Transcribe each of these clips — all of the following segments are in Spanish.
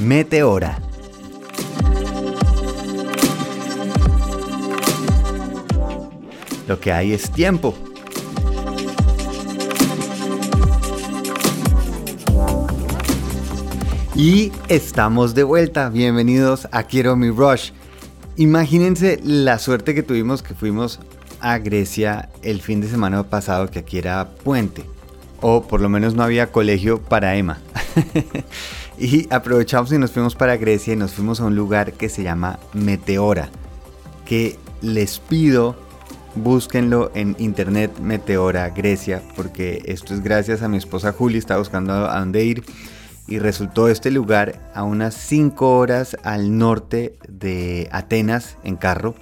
Meteora. Lo que hay es tiempo. Y estamos de vuelta. Bienvenidos a Quiero mi Rush. Imagínense la suerte que tuvimos que fuimos a Grecia el fin de semana pasado, que aquí era puente. O por lo menos no había colegio para Emma. y aprovechamos y nos fuimos para Grecia y nos fuimos a un lugar que se llama Meteora. Que les pido búsquenlo en internet Meteora Grecia, porque esto es gracias a mi esposa Juli, está buscando a dónde ir y resultó este lugar a unas 5 horas al norte de Atenas en carro.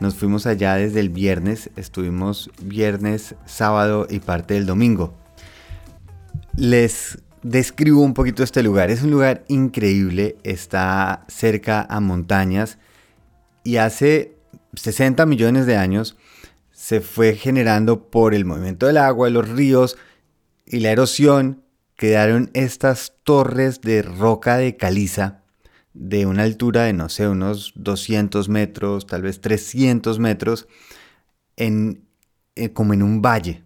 Nos fuimos allá desde el viernes, estuvimos viernes, sábado y parte del domingo. Les describo un poquito este lugar. Es un lugar increíble, está cerca a montañas y hace 60 millones de años se fue generando por el movimiento del agua, los ríos y la erosión quedaron estas torres de roca de caliza de una altura de, no sé, unos 200 metros, tal vez 300 metros, en, eh, como en un valle.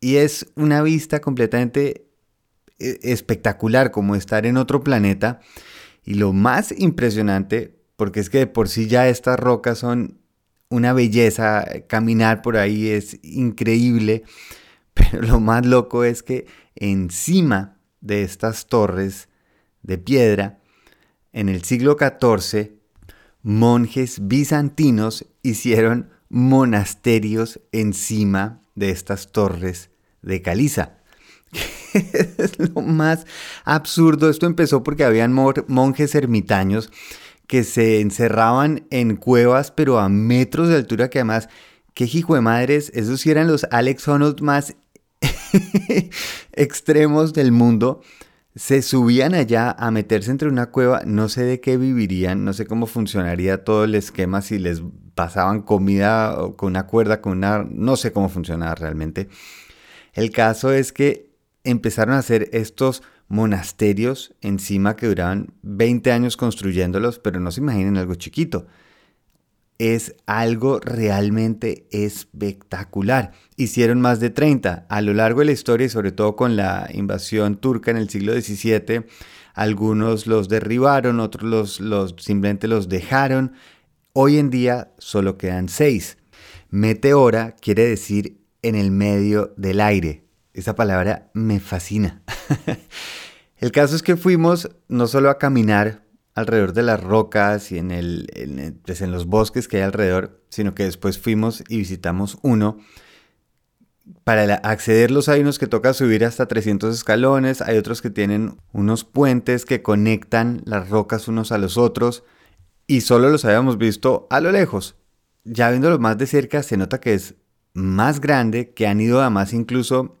Y es una vista completamente espectacular, como estar en otro planeta. Y lo más impresionante, porque es que de por sí ya estas rocas son una belleza, caminar por ahí es increíble, pero lo más loco es que encima de estas torres de piedra, en el siglo XIV, monjes bizantinos hicieron monasterios encima de estas torres de caliza. es lo más absurdo. Esto empezó porque habían monjes ermitaños que se encerraban en cuevas, pero a metros de altura, que además, qué hijo de madres, esos sí eran los Alex Honnold más extremos del mundo se subían allá a meterse entre una cueva, no sé de qué vivirían, no sé cómo funcionaría todo el esquema, si les pasaban comida con una cuerda, con una... no sé cómo funcionaba realmente. El caso es que empezaron a hacer estos monasterios encima que duraban 20 años construyéndolos, pero no se imaginen algo chiquito es algo realmente espectacular. Hicieron más de 30 a lo largo de la historia y sobre todo con la invasión turca en el siglo XVII. Algunos los derribaron, otros los, simplemente los dejaron. Hoy en día solo quedan seis. Meteora quiere decir en el medio del aire. Esa palabra me fascina. el caso es que fuimos no solo a caminar alrededor de las rocas y en, el, pues, en los bosques que hay alrededor, sino que después fuimos y visitamos uno. Para accederlos hay unos que toca subir hasta 300 escalones, hay otros que tienen unos puentes que conectan las rocas unos a los otros y solo los habíamos visto a lo lejos. Ya viéndolos más de cerca se nota que es más grande, que han ido además incluso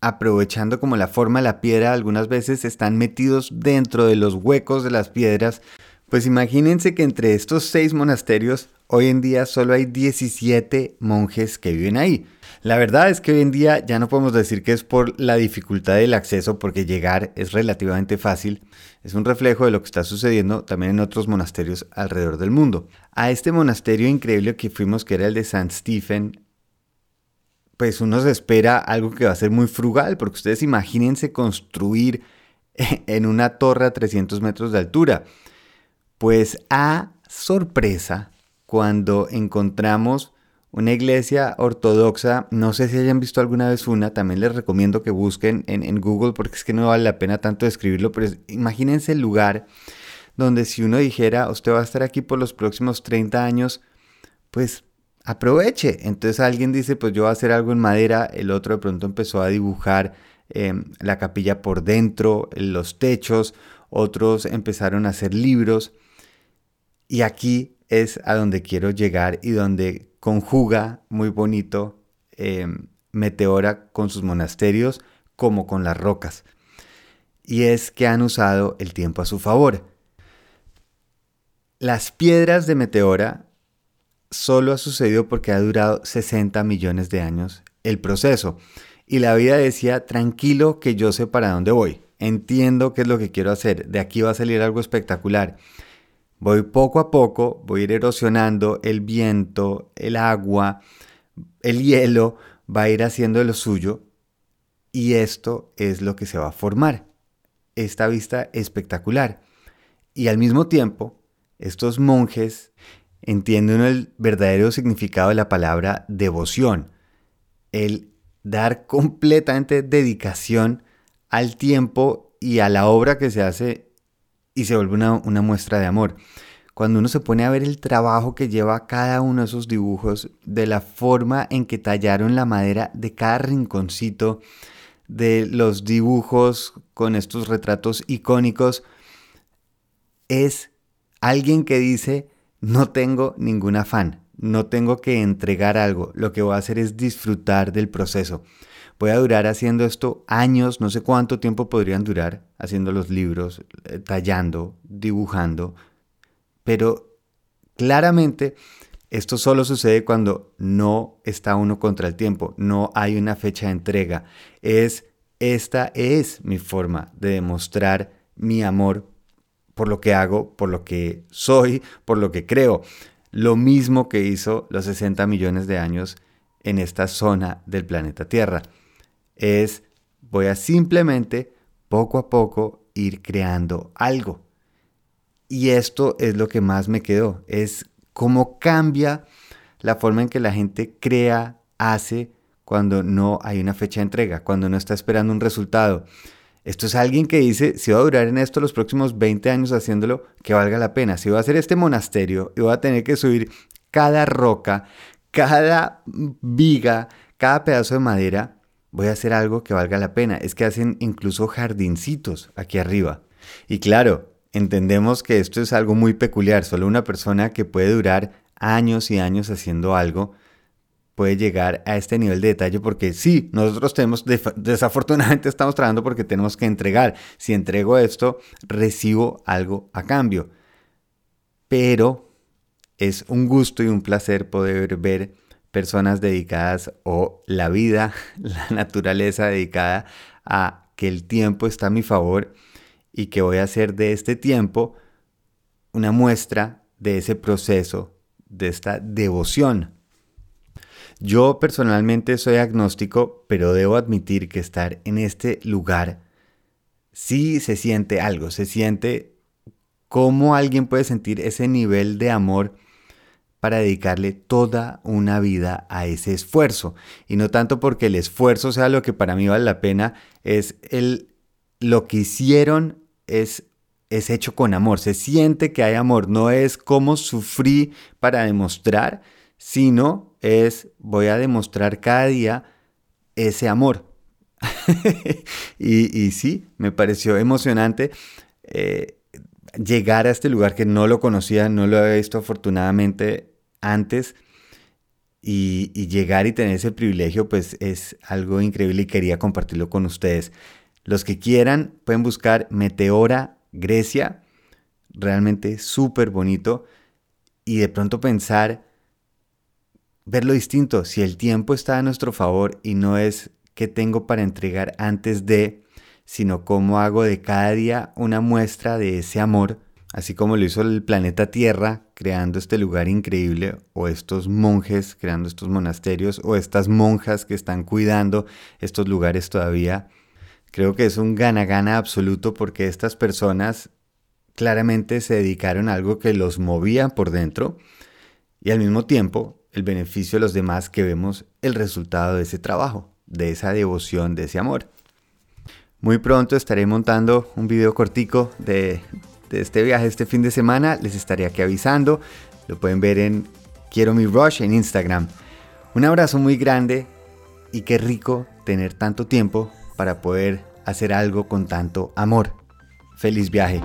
aprovechando como la forma de la piedra, algunas veces están metidos dentro de los huecos de las piedras. Pues imagínense que entre estos seis monasterios hoy en día solo hay 17 monjes que viven ahí. La verdad es que hoy en día ya no podemos decir que es por la dificultad del acceso, porque llegar es relativamente fácil. Es un reflejo de lo que está sucediendo también en otros monasterios alrededor del mundo. A este monasterio increíble que fuimos, que era el de San Stephen, pues uno se espera algo que va a ser muy frugal, porque ustedes imagínense construir en una torre a 300 metros de altura. Pues a sorpresa, cuando encontramos una iglesia ortodoxa, no sé si hayan visto alguna vez una, también les recomiendo que busquen en, Google porque es que no vale la pena tanto describirlo, pero imagínense el lugar donde si uno dijera, usted va a estar aquí por los próximos 30 años, pues aproveche. Entonces alguien dice, pues yo voy a hacer algo en madera, el otro de pronto empezó a dibujar em, la capilla por dentro, los techos, otros empezaron a hacer libros. Y aquí es a donde quiero llegar y donde conjuga muy bonito em, Meteora con sus monasterios como con las rocas. Y es que han usado el tiempo a su favor. Las piedras de Meteora solo ha sucedido porque ha durado 60 millones de años el proceso. Y la vida decía, tranquilo que yo sé para dónde voy. entiendo qué es lo que quiero hacer, de aquí va a salir algo espectacular. Voy poco a poco, voy a ir erosionando el viento, el agua, el hielo, va a ir haciendo lo suyo y esto es lo que se va a formar. Esta vista espectacular. Y al mismo tiempo, estos monjes entienden el verdadero significado de la palabra devoción, el dar completamente dedicación al tiempo y a la obra que se hace y se vuelve una, una, muestra de amor. Cuando uno se pone a ver el trabajo que lleva cada uno de esos dibujos, de la forma en que tallaron la madera de cada rinconcito, de los dibujos con estos retratos icónicos, es alguien que dice, no tengo ningún afán, no tengo que entregar algo, lo que voy a hacer es disfrutar del proceso. Voy a durar haciendo esto años, no sé cuánto tiempo podrían durar haciendo los libros, eh, tallando, dibujando, pero claramente esto solo sucede cuando no está uno contra el tiempo, no hay una fecha de entrega. Es esta es mi forma de demostrar mi amor por lo que hago, por lo que soy, por lo que creo. Lo mismo que hizo los 60 millones de años en esta zona del planeta Tierra. Es, voy a simplemente, poco a poco, ir creando algo. Y esto es lo que más me quedó, es cómo cambia la forma en que la gente crea, hace, cuando no hay una fecha de entrega, cuando no está esperando un resultado. Esto es alguien que dice, si va a durar en esto los próximos 20 años haciéndolo, que valga la pena. Si voy a hacer este monasterio y voy a tener que subir cada roca, cada viga, cada pedazo de madera, voy a hacer algo que valga la pena. Es que hacen incluso jardincitos aquí arriba. Y claro, entendemos que esto es algo muy peculiar. Solo una persona que puede durar años y años haciendo algo puede llegar a este nivel de detalle porque sí, nosotros tenemos, desafortunadamente estamos trabajando porque tenemos que entregar. Si entrego esto, recibo algo a cambio. Pero es un gusto y un placer poder ver personas dedicadas o la vida, la naturaleza dedicada a que el tiempo está a mi favor y que voy a hacer de este tiempo una muestra de ese proceso, de esta devoción yo personalmente soy agnóstico, pero debo admitir que estar en este lugar sí se siente algo, se siente cómo alguien puede sentir ese nivel de amor para dedicarle toda una vida a ese esfuerzo. Y no tanto porque el esfuerzo sea lo que para mí vale la pena, es el, lo que hicieron es, es hecho con amor, se siente que hay amor, no es como sufrí para demostrar, sino es voy a demostrar cada día ese amor. y, sí, me pareció emocionante eh, llegar a este lugar que no lo conocía, no lo había visto afortunadamente antes. Y, y, llegar y tener ese privilegio, pues es algo increíble y quería compartirlo con ustedes. Los que quieran pueden buscar Meteora Grecia, realmente súper bonito. Y de pronto pensar verlo distinto, si el tiempo está a nuestro favor y no es qué tengo para entregar antes de, sino cómo hago de cada día una muestra de ese amor, así como lo hizo el planeta Tierra, creando este lugar increíble, o estos monjes creando estos monasterios, o estas monjas que están cuidando estos lugares todavía. Creo que es un gana-gana absoluto porque estas personas claramente se dedicaron a algo que los movía por dentro y al mismo tiempo el beneficio de los demás que vemos el resultado de ese trabajo, de esa devoción, de ese amor. Muy pronto estaré montando un video cortico de, este viaje este fin de semana. Les estaré aquí avisando. Lo pueden ver en Quiero mi Rush en Instagram. Un abrazo muy grande y qué rico tener tanto tiempo para poder hacer algo con tanto amor. Feliz viaje.